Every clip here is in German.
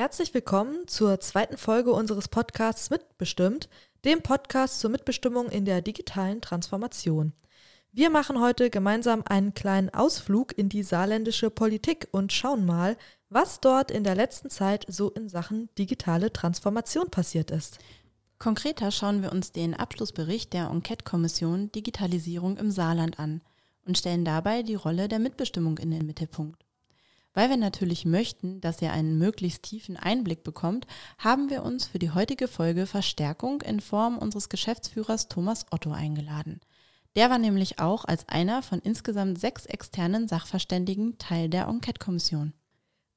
Herzlich willkommen zur zweiten Folge unseres Podcasts Mitbestimmt, dem Podcast zur Mitbestimmung in der digitalen Transformation. Wir machen heute gemeinsam einen kleinen Ausflug in die saarländische Politik und schauen mal, was dort in der letzten Zeit so in Sachen digitale Transformation passiert ist. Konkreter schauen wir uns den Abschlussbericht der Enquete-Kommission Digitalisierung im Saarland an und stellen dabei die Rolle der Mitbestimmung in den Mittelpunkt. Weil wir natürlich möchten, dass ihr einen möglichst tiefen Einblick bekommt, haben wir uns für die heutige Folge Verstärkung in Form unseres Geschäftsführers Thomas Otto eingeladen. Der war nämlich auch als einer von insgesamt sechs externen Sachverständigen Teil der Enquete-Kommission.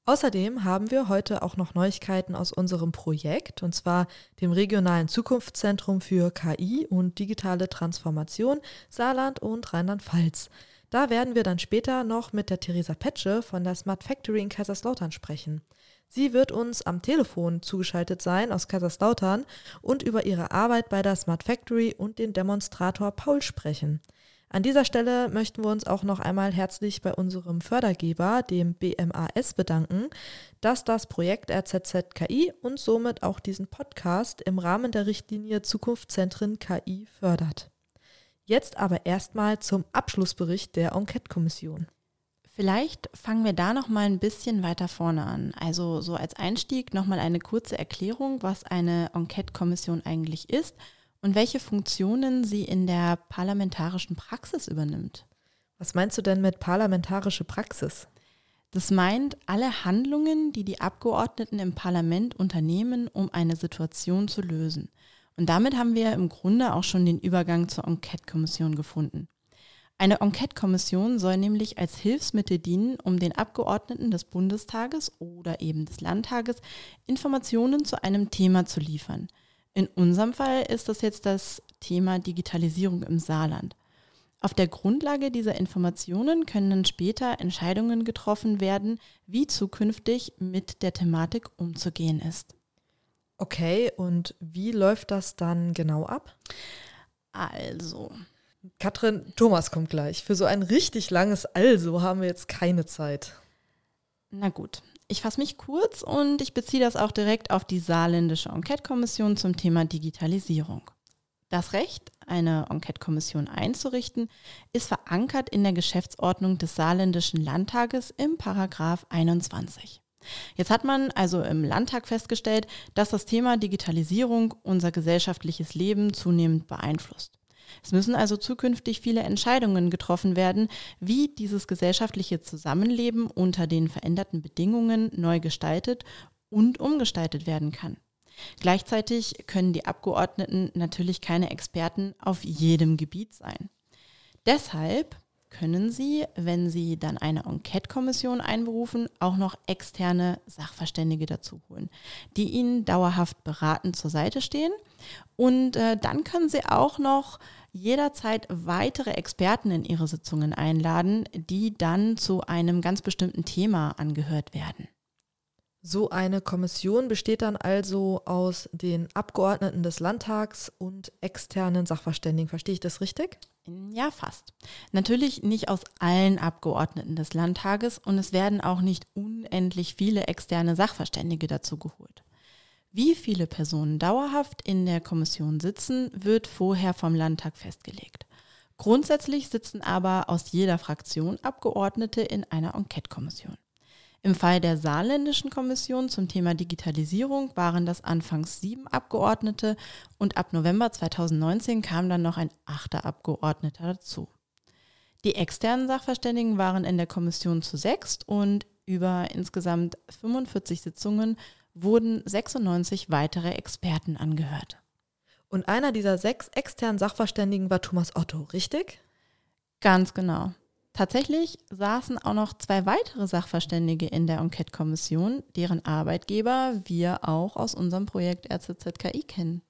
Außerdem haben wir heute auch noch Neuigkeiten aus unserem Projekt, und zwar dem regionalen Zukunftszentrum für KI und digitale Transformation Saarland und Rheinland-Pfalz. Da werden wir dann später noch mit der Theresa Petsche von der Smart Factory in Kaiserslautern sprechen. Sie wird uns am Telefon zugeschaltet sein aus Kaiserslautern und über ihre Arbeit bei der Smart Factory und den Demonstrator Paul sprechen. An dieser Stelle möchten wir uns auch noch einmal herzlich bei unserem Fördergeber, dem BMAS, bedanken, dass das Projekt RZZKI und somit auch diesen Podcast im Rahmen der Richtlinie Zukunftszentren KI fördert. Jetzt aber erstmal zum Abschlussbericht der Enquete-Kommission. Vielleicht fangen wir da noch mal ein bisschen weiter vorne an. Also so als Einstieg noch mal eine kurze Erklärung, was eine Enquete-Kommission eigentlich ist und welche Funktionen sie in der parlamentarischen Praxis übernimmt. Was meinst du denn mit parlamentarische Praxis? Das meint alle Handlungen, die die Abgeordneten im Parlament unternehmen, um eine Situation zu lösen. Und damit haben wir im Grunde auch schon den Übergang zur Enquete-Kommission gefunden. Eine Enquete-Kommission soll nämlich als Hilfsmittel dienen, um den Abgeordneten des Bundestages oder eben des Landtages Informationen zu einem Thema zu liefern. In unserem Fall ist das jetzt das Thema Digitalisierung im Saarland. Auf der Grundlage dieser Informationen können dann später Entscheidungen getroffen werden, wie zukünftig mit der Thematik umzugehen ist. Okay, und wie läuft das dann genau ab? Also. Katrin, Thomas kommt gleich. Für so ein richtig langes Also haben wir jetzt keine Zeit. Na gut, ich fasse mich kurz und ich beziehe das auch direkt auf die saarländische Enquete-Kommission zum Thema Digitalisierung. Das Recht, eine Enquete-Kommission einzurichten, ist verankert in der Geschäftsordnung des saarländischen Landtages im Paragraph 21. Jetzt hat man also im Landtag festgestellt, dass das Thema Digitalisierung unser gesellschaftliches Leben zunehmend beeinflusst. Es müssen also zukünftig viele Entscheidungen getroffen werden, wie dieses gesellschaftliche Zusammenleben unter den veränderten Bedingungen neu gestaltet und umgestaltet werden kann. Gleichzeitig können die Abgeordneten natürlich keine Experten auf jedem Gebiet sein. Deshalb können Sie, wenn Sie dann eine Enquete-Kommission einberufen, auch noch externe Sachverständige dazu holen, die Ihnen dauerhaft beratend zur Seite stehen. Und äh, dann können Sie auch noch jederzeit weitere Experten in Ihre Sitzungen einladen, die dann zu einem ganz bestimmten Thema angehört werden. So eine Kommission besteht dann also aus den Abgeordneten des Landtags und externen Sachverständigen. Verstehe ich das richtig? Ja, fast. Natürlich nicht aus allen Abgeordneten des Landtages und es werden auch nicht unendlich viele externe Sachverständige dazu geholt. Wie viele Personen dauerhaft in der Kommission sitzen, wird vorher vom Landtag festgelegt. Grundsätzlich sitzen aber aus jeder Fraktion Abgeordnete in einer Enquete-Kommission. Im Fall der saarländischen Kommission zum Thema Digitalisierung waren das anfangs sieben Abgeordnete und ab November 2019 kam dann noch ein achter Abgeordneter dazu. Die externen Sachverständigen waren in der Kommission zu sechs und über insgesamt 45 Sitzungen wurden 96 weitere Experten angehört. Und einer dieser sechs externen Sachverständigen war Thomas Otto, richtig? Ganz genau. Tatsächlich saßen auch noch zwei weitere Sachverständige in der Enquete-Kommission, deren Arbeitgeber wir auch aus unserem Projekt RZZKI kennen.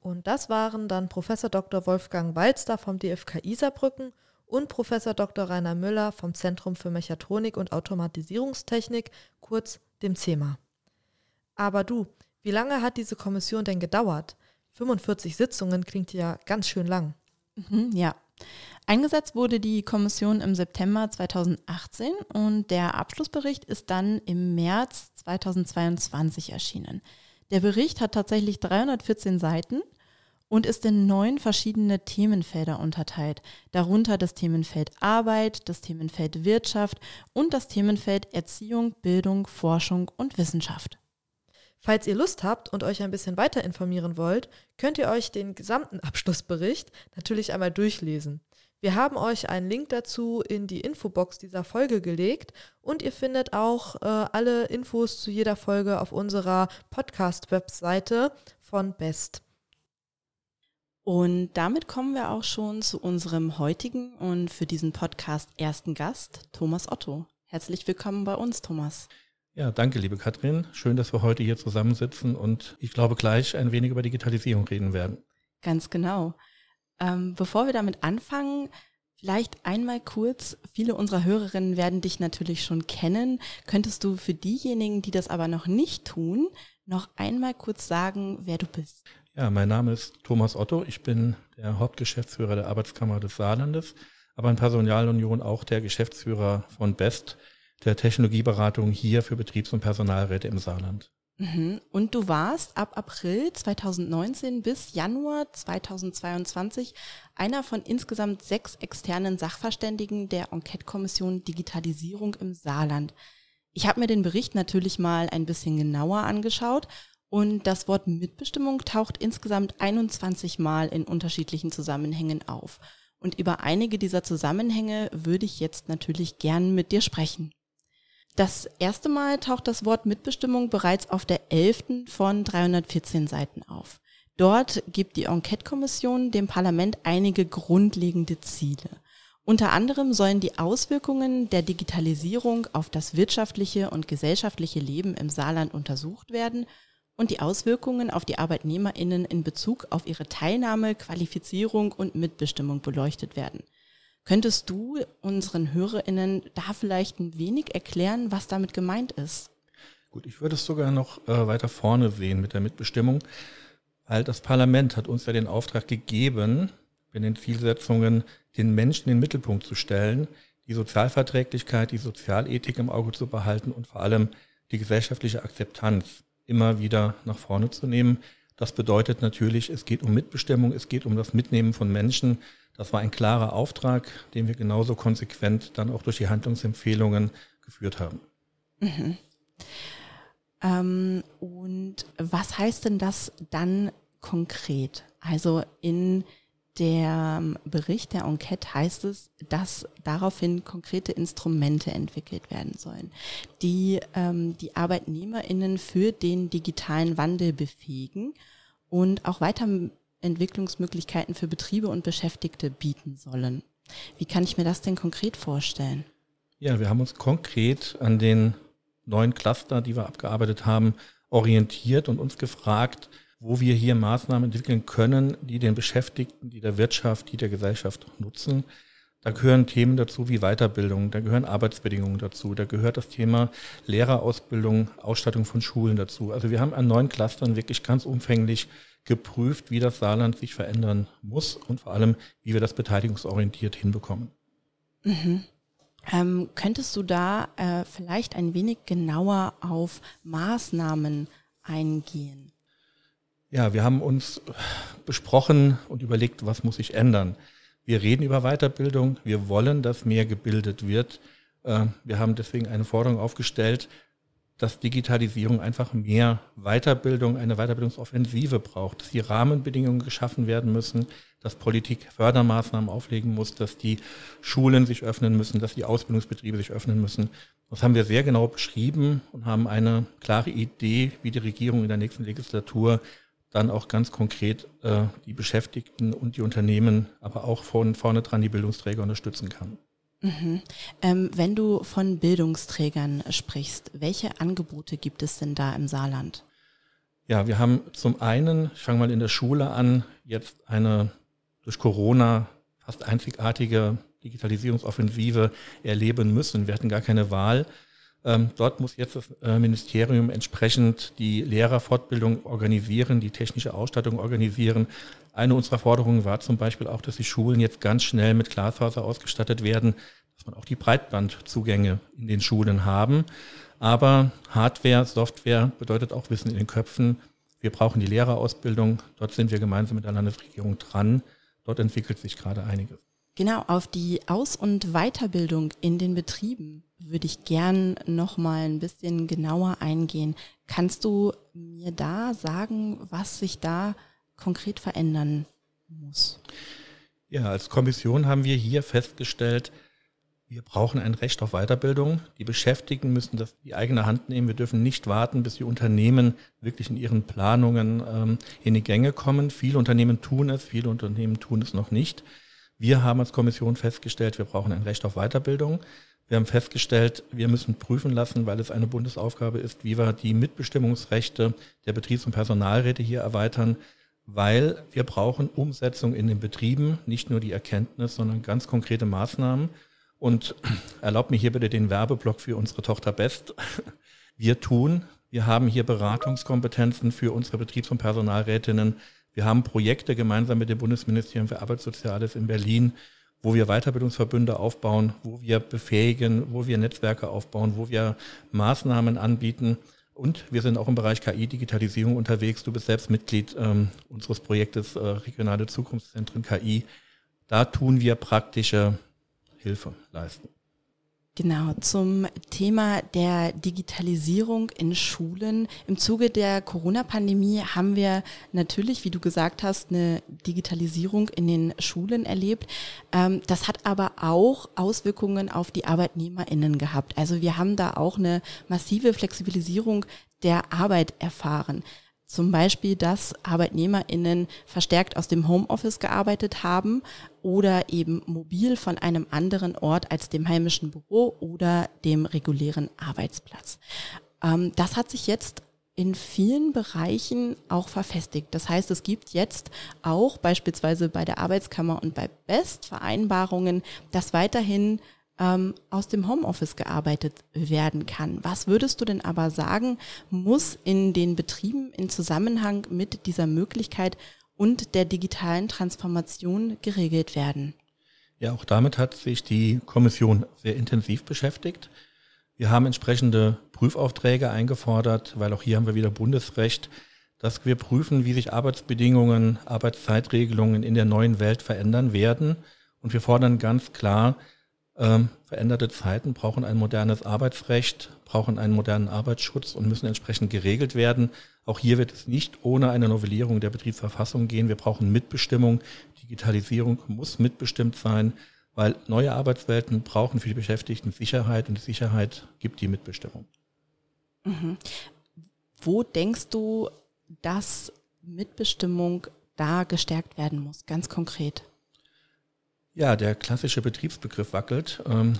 Und das waren dann Professor Dr. Wolfgang Walster vom DFKI Saarbrücken und Professor Dr. Rainer Müller vom Zentrum für Mechatronik und Automatisierungstechnik, kurz dem CEMA. Aber du, wie lange hat diese Kommission denn gedauert? 45 Sitzungen klingt ja ganz schön lang. Mhm, ja, Eingesetzt wurde die Kommission im September 2018 und der Abschlussbericht ist dann im März 2022 erschienen. Der Bericht hat tatsächlich 314 Seiten und ist in neun verschiedene Themenfelder unterteilt, darunter das Themenfeld Arbeit, das Themenfeld Wirtschaft und das Themenfeld Erziehung, Bildung, Forschung und Wissenschaft. Falls ihr Lust habt und euch ein bisschen weiter informieren wollt, könnt ihr euch den gesamten Abschlussbericht natürlich einmal durchlesen. Wir haben euch einen Link dazu in die Infobox dieser Folge gelegt und ihr findet auch äh, alle Infos zu jeder Folge auf unserer Podcast-Webseite von Best. Und damit kommen wir auch schon zu unserem heutigen und für diesen Podcast ersten Gast, Thomas Otto. Herzlich willkommen bei uns, Thomas. Ja, danke, liebe Katrin. Schön, dass wir heute hier zusammensitzen und ich glaube gleich ein wenig über Digitalisierung reden werden. Ganz genau. Ähm, bevor wir damit anfangen, vielleicht einmal kurz, viele unserer Hörerinnen werden dich natürlich schon kennen. Könntest du für diejenigen, die das aber noch nicht tun, noch einmal kurz sagen, wer du bist? Ja, mein Name ist Thomas Otto. Ich bin der Hauptgeschäftsführer der Arbeitskammer des Saarlandes, aber in Personalunion auch der Geschäftsführer von BEST, der Technologieberatung hier für Betriebs- und Personalräte im Saarland. Mhm. Und du warst ab April 2019 bis Januar 2022 einer von insgesamt sechs externen Sachverständigen der Enquete-Kommission Digitalisierung im Saarland. Ich habe mir den Bericht natürlich mal ein bisschen genauer angeschaut und das Wort Mitbestimmung taucht insgesamt 21 Mal in unterschiedlichen Zusammenhängen auf. Und über einige dieser Zusammenhänge würde ich jetzt natürlich gern mit dir sprechen. Das erste Mal taucht das Wort Mitbestimmung bereits auf der 11. von 314 Seiten auf. Dort gibt die Enquete-Kommission dem Parlament einige grundlegende Ziele. Unter anderem sollen die Auswirkungen der Digitalisierung auf das wirtschaftliche und gesellschaftliche Leben im Saarland untersucht werden und die Auswirkungen auf die Arbeitnehmerinnen in Bezug auf ihre Teilnahme, Qualifizierung und Mitbestimmung beleuchtet werden. Könntest du unseren Hörerinnen da vielleicht ein wenig erklären, was damit gemeint ist? Gut, ich würde es sogar noch äh, weiter vorne sehen mit der Mitbestimmung, weil das Parlament hat uns ja den Auftrag gegeben, in den Zielsetzungen den Menschen in den Mittelpunkt zu stellen, die Sozialverträglichkeit, die Sozialethik im Auge zu behalten und vor allem die gesellschaftliche Akzeptanz immer wieder nach vorne zu nehmen. Das bedeutet natürlich, es geht um Mitbestimmung, es geht um das Mitnehmen von Menschen. Das war ein klarer Auftrag, den wir genauso konsequent dann auch durch die Handlungsempfehlungen geführt haben. Mhm. Ähm, und was heißt denn das dann konkret? Also in der Bericht der Enquete heißt es, dass daraufhin konkrete Instrumente entwickelt werden sollen, die ähm, die ArbeitnehmerInnen für den digitalen Wandel befähigen und auch Weiterentwicklungsmöglichkeiten für Betriebe und Beschäftigte bieten sollen. Wie kann ich mir das denn konkret vorstellen? Ja, wir haben uns konkret an den neuen Cluster, die wir abgearbeitet haben, orientiert und uns gefragt, wo wir hier Maßnahmen entwickeln können, die den Beschäftigten, die der Wirtschaft, die der Gesellschaft nutzen. Da gehören Themen dazu wie Weiterbildung, da gehören Arbeitsbedingungen dazu, da gehört das Thema Lehrerausbildung, Ausstattung von Schulen dazu. Also wir haben an neuen Clustern wirklich ganz umfänglich geprüft, wie das Saarland sich verändern muss und vor allem, wie wir das beteiligungsorientiert hinbekommen. Mhm. Ähm, könntest du da äh, vielleicht ein wenig genauer auf Maßnahmen eingehen? Ja, wir haben uns besprochen und überlegt, was muss sich ändern. Wir reden über Weiterbildung. Wir wollen, dass mehr gebildet wird. Äh, wir haben deswegen eine Forderung aufgestellt, dass Digitalisierung einfach mehr Weiterbildung, eine Weiterbildungsoffensive braucht, dass die Rahmenbedingungen geschaffen werden müssen, dass Politik Fördermaßnahmen auflegen muss, dass die Schulen sich öffnen müssen, dass die Ausbildungsbetriebe sich öffnen müssen. Das haben wir sehr genau beschrieben und haben eine klare Idee, wie die Regierung in der nächsten Legislatur dann auch ganz konkret äh, die Beschäftigten und die Unternehmen, aber auch von vorne dran die Bildungsträger unterstützen kann. Mhm. Ähm, wenn du von Bildungsträgern sprichst, welche Angebote gibt es denn da im Saarland? Ja, wir haben zum einen, ich fange mal in der Schule an, jetzt eine durch Corona fast einzigartige Digitalisierungsoffensive erleben müssen. Wir hatten gar keine Wahl. Ähm, dort muss jetzt das äh, Ministerium entsprechend die Lehrerfortbildung organisieren, die technische Ausstattung organisieren. Eine unserer Forderungen war zum Beispiel auch, dass die Schulen jetzt ganz schnell mit Glasfaser ausgestattet werden, dass man auch die Breitbandzugänge in den Schulen haben. Aber Hardware, Software bedeutet auch Wissen in den Köpfen. Wir brauchen die Lehrerausbildung. Dort sind wir gemeinsam mit der Landesregierung dran. Dort entwickelt sich gerade einiges. Genau, auf die Aus- und Weiterbildung in den Betrieben würde ich gern noch mal ein bisschen genauer eingehen. Kannst du mir da sagen, was sich da konkret verändern muss? Ja, als Kommission haben wir hier festgestellt, wir brauchen ein Recht auf Weiterbildung. Die Beschäftigten müssen das in die eigene Hand nehmen. Wir dürfen nicht warten, bis die Unternehmen wirklich in ihren Planungen ähm, in die Gänge kommen. Viele Unternehmen tun es, viele Unternehmen tun es noch nicht. Wir haben als Kommission festgestellt, wir brauchen ein Recht auf Weiterbildung. Wir haben festgestellt, wir müssen prüfen lassen, weil es eine Bundesaufgabe ist, wie wir die Mitbestimmungsrechte der Betriebs- und Personalräte hier erweitern, weil wir brauchen Umsetzung in den Betrieben, nicht nur die Erkenntnis, sondern ganz konkrete Maßnahmen. Und erlaubt mir hier bitte den Werbeblock für unsere Tochter Best. Wir tun, wir haben hier Beratungskompetenzen für unsere Betriebs- und Personalrätinnen wir haben Projekte gemeinsam mit dem Bundesministerium für Arbeitssoziales in Berlin, wo wir Weiterbildungsverbünde aufbauen, wo wir befähigen, wo wir Netzwerke aufbauen, wo wir Maßnahmen anbieten. Und wir sind auch im Bereich KI-Digitalisierung unterwegs. Du bist selbst Mitglied ähm, unseres Projektes äh, Regionale Zukunftszentren KI. Da tun wir praktische Hilfe leisten. Genau, zum Thema der Digitalisierung in Schulen. Im Zuge der Corona-Pandemie haben wir natürlich, wie du gesagt hast, eine Digitalisierung in den Schulen erlebt. Ähm, das hat aber auch Auswirkungen auf die ArbeitnehmerInnen gehabt. Also wir haben da auch eine massive Flexibilisierung der Arbeit erfahren. Zum Beispiel, dass ArbeitnehmerInnen verstärkt aus dem Homeoffice gearbeitet haben oder eben mobil von einem anderen Ort als dem heimischen Büro oder dem regulären Arbeitsplatz. Ähm, das hat sich jetzt in vielen Bereichen auch verfestigt. Das heißt, es gibt jetzt auch beispielsweise bei der Arbeitskammer und bei BEST Vereinbarungen, dass weiterhin ähm, aus dem Homeoffice gearbeitet werden kann. Was würdest du denn aber sagen, muss in den Betrieben in Zusammenhang mit dieser Möglichkeit und der digitalen Transformation geregelt werden? Ja, auch damit hat sich die Kommission sehr intensiv beschäftigt. Wir haben entsprechende Prüfaufträge eingefordert, weil auch hier haben wir wieder Bundesrecht, dass wir prüfen, wie sich Arbeitsbedingungen, Arbeitszeitregelungen in der neuen Welt verändern werden. Und wir fordern ganz klar, ähm, veränderte Zeiten brauchen ein modernes Arbeitsrecht, brauchen einen modernen Arbeitsschutz und müssen entsprechend geregelt werden. Auch hier wird es nicht ohne eine Novellierung der Betriebsverfassung gehen. Wir brauchen Mitbestimmung. Digitalisierung muss mitbestimmt sein, weil neue Arbeitswelten brauchen für die Beschäftigten Sicherheit und die Sicherheit gibt die Mitbestimmung. Mhm. Wo denkst du, dass Mitbestimmung da gestärkt werden muss, ganz konkret? Ja, der klassische Betriebsbegriff wackelt. Ähm,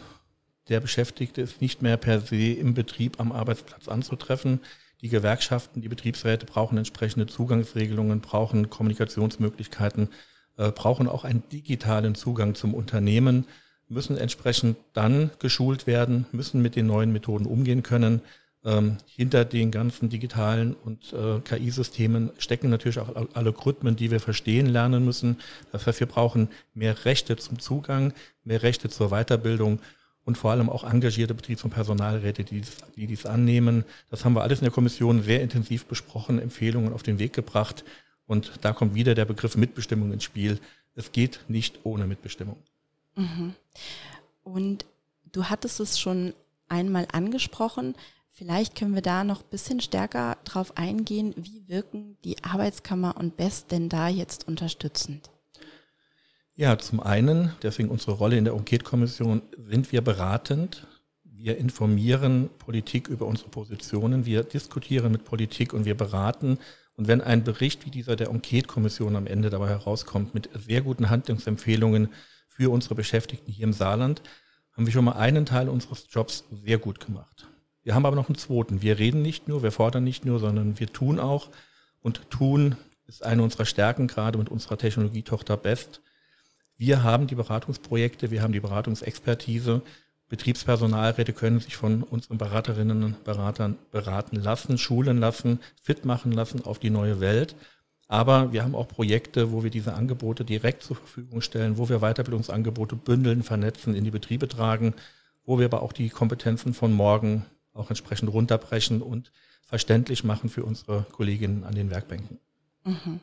der Beschäftigte ist nicht mehr per se im Betrieb am Arbeitsplatz anzutreffen. Die Gewerkschaften, die Betriebsräte brauchen entsprechende Zugangsregelungen, brauchen Kommunikationsmöglichkeiten, äh, brauchen auch einen digitalen Zugang zum Unternehmen, müssen entsprechend dann geschult werden, müssen mit den neuen Methoden umgehen können. Ähm, hinter den ganzen digitalen und äh, KI-Systemen stecken natürlich auch Algorithmen, die wir verstehen lernen müssen. Das heißt, wir brauchen mehr Rechte zum Zugang, mehr Rechte zur Weiterbildung und vor allem auch engagierte Betriebs- und Personalräte, die dies, die dies annehmen. Das haben wir alles in der Kommission sehr intensiv besprochen, Empfehlungen auf den Weg gebracht. Und da kommt wieder der Begriff Mitbestimmung ins Spiel. Es geht nicht ohne Mitbestimmung. Mhm. Und du hattest es schon einmal angesprochen. Vielleicht können wir da noch ein bisschen stärker drauf eingehen, wie wirken die Arbeitskammer und BEST denn da jetzt unterstützend? Ja, zum einen, deswegen unsere Rolle in der Enquete-Kommission, sind wir beratend. Wir informieren Politik über unsere Positionen, wir diskutieren mit Politik und wir beraten. Und wenn ein Bericht wie dieser der Enquete-Kommission am Ende dabei herauskommt mit sehr guten Handlungsempfehlungen für unsere Beschäftigten hier im Saarland, haben wir schon mal einen Teil unseres Jobs sehr gut gemacht. Wir haben aber noch einen zweiten. Wir reden nicht nur, wir fordern nicht nur, sondern wir tun auch. Und tun ist eine unserer Stärken, gerade mit unserer Technologietochter Best. Wir haben die Beratungsprojekte, wir haben die Beratungsexpertise Betriebspersonalräte können sich von unseren Beraterinnen und Beratern beraten lassen, schulen lassen, fit machen lassen auf die neue Welt. Aber wir haben auch Projekte, wo wir diese Angebote direkt zur Verfügung stellen, wo wir Weiterbildungsangebote bündeln, vernetzen, in die Betriebe tragen, wo wir aber auch die Kompetenzen von morgen auch entsprechend runterbrechen und verständlich machen für unsere Kolleginnen an den Werkbänken. Mhm.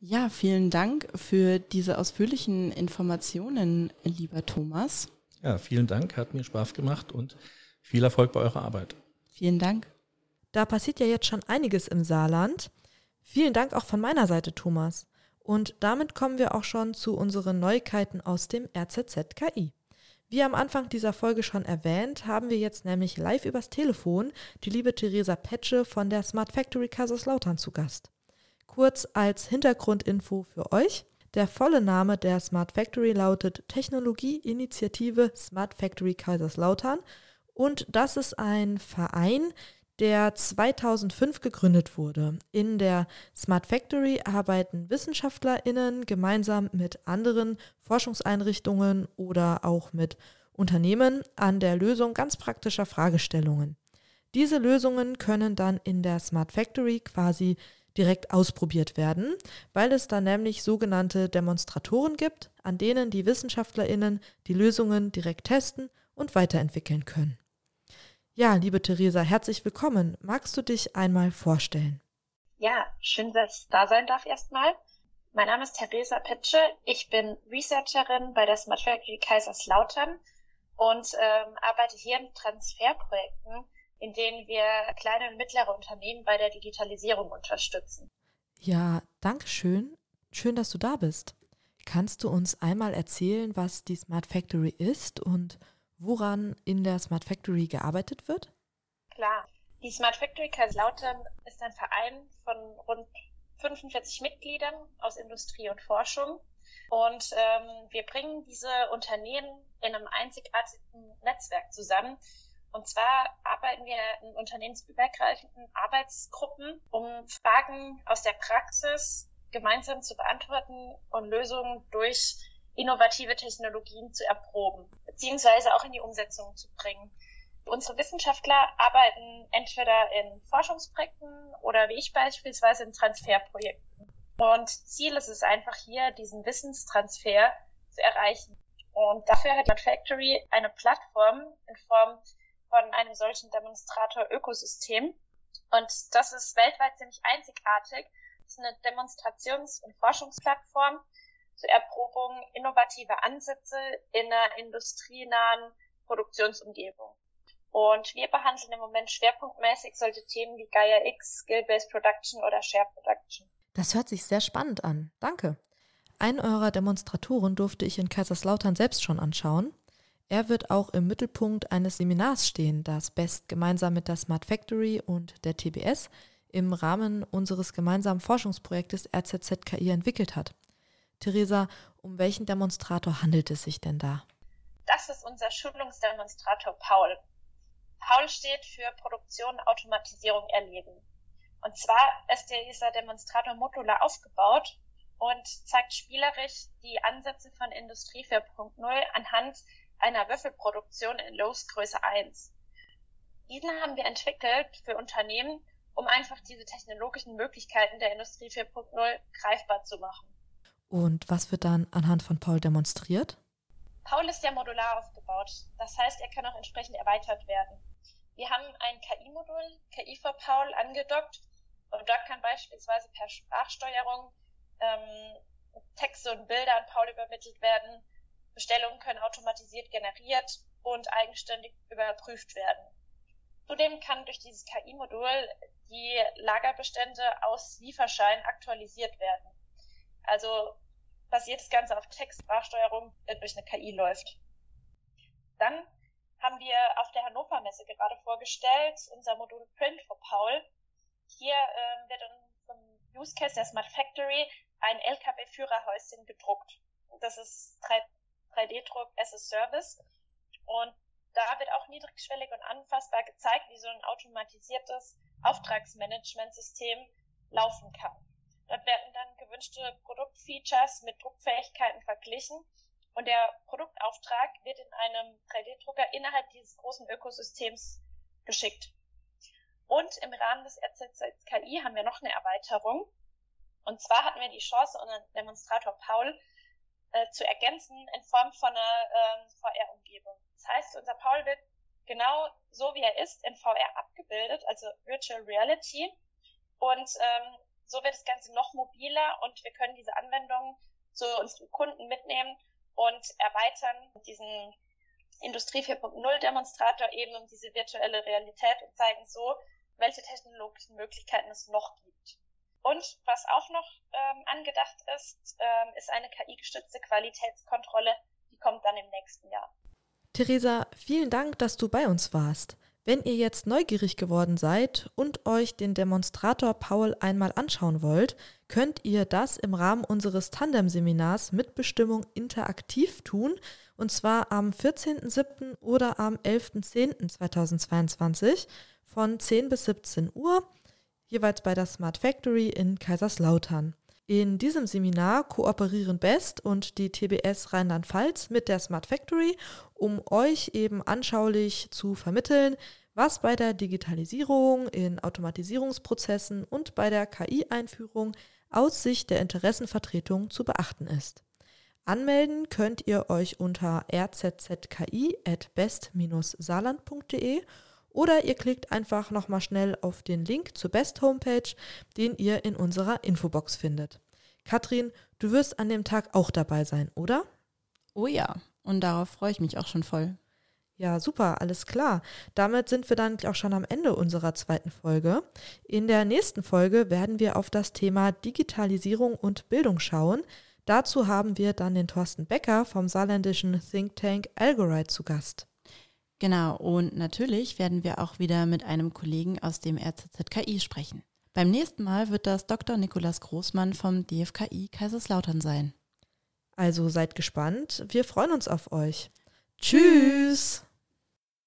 Ja, vielen Dank für diese ausführlichen Informationen, lieber Thomas. Ja, vielen Dank, hat mir Spaß gemacht und viel Erfolg bei eurer Arbeit. Vielen Dank. Da passiert ja jetzt schon einiges im Saarland. Vielen Dank auch von meiner Seite, Thomas. Und damit kommen wir auch schon zu unseren Neuigkeiten aus dem RZZ KI. Wie am Anfang dieser Folge schon erwähnt, haben wir jetzt nämlich live übers Telefon die liebe Theresa Petsche von der Smart Factory Kaiserslautern zu Gast. Kurz als Hintergrundinfo für euch. Der volle Name der Smart Factory lautet Technologieinitiative Smart Factory Kaiserslautern und das ist ein Verein, der 2005 gegründet wurde. In der Smart Factory arbeiten Wissenschaftlerinnen gemeinsam mit anderen Forschungseinrichtungen oder auch mit Unternehmen an der Lösung ganz praktischer Fragestellungen. Diese Lösungen können dann in der Smart Factory quasi direkt ausprobiert werden, weil es da nämlich sogenannte Demonstratoren gibt, an denen die Wissenschaftlerinnen die Lösungen direkt testen und weiterentwickeln können. Ja, liebe Theresa, herzlich willkommen. Magst du dich einmal vorstellen? Ja, schön, dass ich da sein darf erstmal. Mein Name ist Theresa Pitsche. Ich bin Researcherin bei der Smart Factory Kaiserslautern und ähm, arbeite hier in Transferprojekten in denen wir kleine und mittlere Unternehmen bei der Digitalisierung unterstützen. Ja, danke schön. Schön, dass du da bist. Kannst du uns einmal erzählen, was die Smart Factory ist und woran in der Smart Factory gearbeitet wird? Klar. Die Smart Factory Kaiserslautern ist ein Verein von rund 45 Mitgliedern aus Industrie und Forschung. Und ähm, wir bringen diese Unternehmen in einem einzigartigen Netzwerk zusammen, und zwar arbeiten wir in unternehmensübergreifenden Arbeitsgruppen, um Fragen aus der Praxis gemeinsam zu beantworten und Lösungen durch innovative Technologien zu erproben, beziehungsweise auch in die Umsetzung zu bringen. Unsere Wissenschaftler arbeiten entweder in Forschungsprojekten oder wie ich beispielsweise in Transferprojekten. Und Ziel ist es einfach hier, diesen Wissenstransfer zu erreichen. Und dafür hat Mad Factory eine Plattform in Form von einem solchen Demonstrator-Ökosystem. Und das ist weltweit ziemlich einzigartig. Das ist eine Demonstrations- und Forschungsplattform zur Erprobung innovativer Ansätze in einer industrienahen Produktionsumgebung. Und wir behandeln im Moment schwerpunktmäßig solche Themen wie Gaia X, Skill-Based Production oder Share Production. Das hört sich sehr spannend an. Danke. Einen eurer Demonstratoren durfte ich in Kaiserslautern selbst schon anschauen. Er wird auch im Mittelpunkt eines Seminars stehen, das Best gemeinsam mit der Smart Factory und der TBS im Rahmen unseres gemeinsamen Forschungsprojektes RZZKI entwickelt hat. Theresa, um welchen Demonstrator handelt es sich denn da? Das ist unser Schulungsdemonstrator Paul. Paul steht für Produktion, Automatisierung, Erleben. Und zwar ist dieser Demonstrator modular aufgebaut und zeigt spielerisch die Ansätze von Industrie 4.0 anhand einer Würfelproduktion in Losgröße 1. Diesen haben wir entwickelt für Unternehmen, um einfach diese technologischen Möglichkeiten der Industrie 4.0 greifbar zu machen. Und was wird dann anhand von Paul demonstriert? Paul ist ja modular aufgebaut. Das heißt, er kann auch entsprechend erweitert werden. Wir haben ein KI-Modul, KI for Paul, angedockt und dort kann beispielsweise per Sprachsteuerung ähm, Texte und Bilder an Paul übermittelt werden Bestellungen können automatisiert generiert und eigenständig überprüft werden. Zudem kann durch dieses KI-Modul die Lagerbestände aus Lieferscheinen aktualisiert werden. Also basiert das Ganze auf Text-Sprachsteuerung, durch eine KI läuft. Dann haben wir auf der Hannover Messe gerade vorgestellt unser Modul Print for Paul. Hier ähm, wird im Use Case der Smart Factory ein LKW-Führerhäuschen gedruckt. Das ist 3D-Druck as a Service. Und da wird auch niedrigschwellig und anfassbar gezeigt, wie so ein automatisiertes Auftragsmanagementsystem laufen kann. Dort werden dann gewünschte Produktfeatures mit Druckfähigkeiten verglichen und der Produktauftrag wird in einem 3D-Drucker innerhalb dieses großen Ökosystems geschickt. Und im Rahmen des RZZ-KI haben wir noch eine Erweiterung. Und zwar hatten wir die Chance, unseren Demonstrator Paul äh, zu ergänzen in Form von einer ähm, VR-Umgebung. Das heißt, unser Paul wird genau so, wie er ist, in VR abgebildet, also Virtual Reality. Und ähm, so wird das Ganze noch mobiler und wir können diese Anwendungen zu unseren Kunden mitnehmen und erweitern diesen Industrie 4.0 Demonstrator eben um diese virtuelle Realität und zeigen so, welche technologischen Möglichkeiten es noch gibt. Und was auch noch ähm, angedacht ist, ähm, ist eine KI-gestützte Qualitätskontrolle, die kommt dann im nächsten Jahr. Theresa, vielen Dank, dass du bei uns warst. Wenn ihr jetzt neugierig geworden seid und euch den Demonstrator Paul einmal anschauen wollt, könnt ihr das im Rahmen unseres Tandem-Seminars Mitbestimmung interaktiv tun, und zwar am 14.07. oder am 11.10.2022 von 10 bis 17 Uhr, jeweils bei der Smart Factory in Kaiserslautern. In diesem Seminar kooperieren BEST und die TBS Rheinland-Pfalz mit der Smart Factory, um euch eben anschaulich zu vermitteln, was bei der Digitalisierung, in Automatisierungsprozessen und bei der KI-Einführung aus Sicht der Interessenvertretung zu beachten ist. Anmelden könnt ihr euch unter rzzki.best-saarland.de oder ihr klickt einfach nochmal schnell auf den Link zur Best Homepage, den ihr in unserer Infobox findet. Katrin, du wirst an dem Tag auch dabei sein, oder? Oh ja, und darauf freue ich mich auch schon voll. Ja, super, alles klar. Damit sind wir dann auch schon am Ende unserer zweiten Folge. In der nächsten Folge werden wir auf das Thema Digitalisierung und Bildung schauen. Dazu haben wir dann den Thorsten Becker vom saarländischen Think Tank Algorite zu Gast. Genau, und natürlich werden wir auch wieder mit einem Kollegen aus dem RZZKI sprechen. Beim nächsten Mal wird das Dr. Nikolas Großmann vom DFKI Kaiserslautern sein. Also seid gespannt, wir freuen uns auf euch. Tschüss!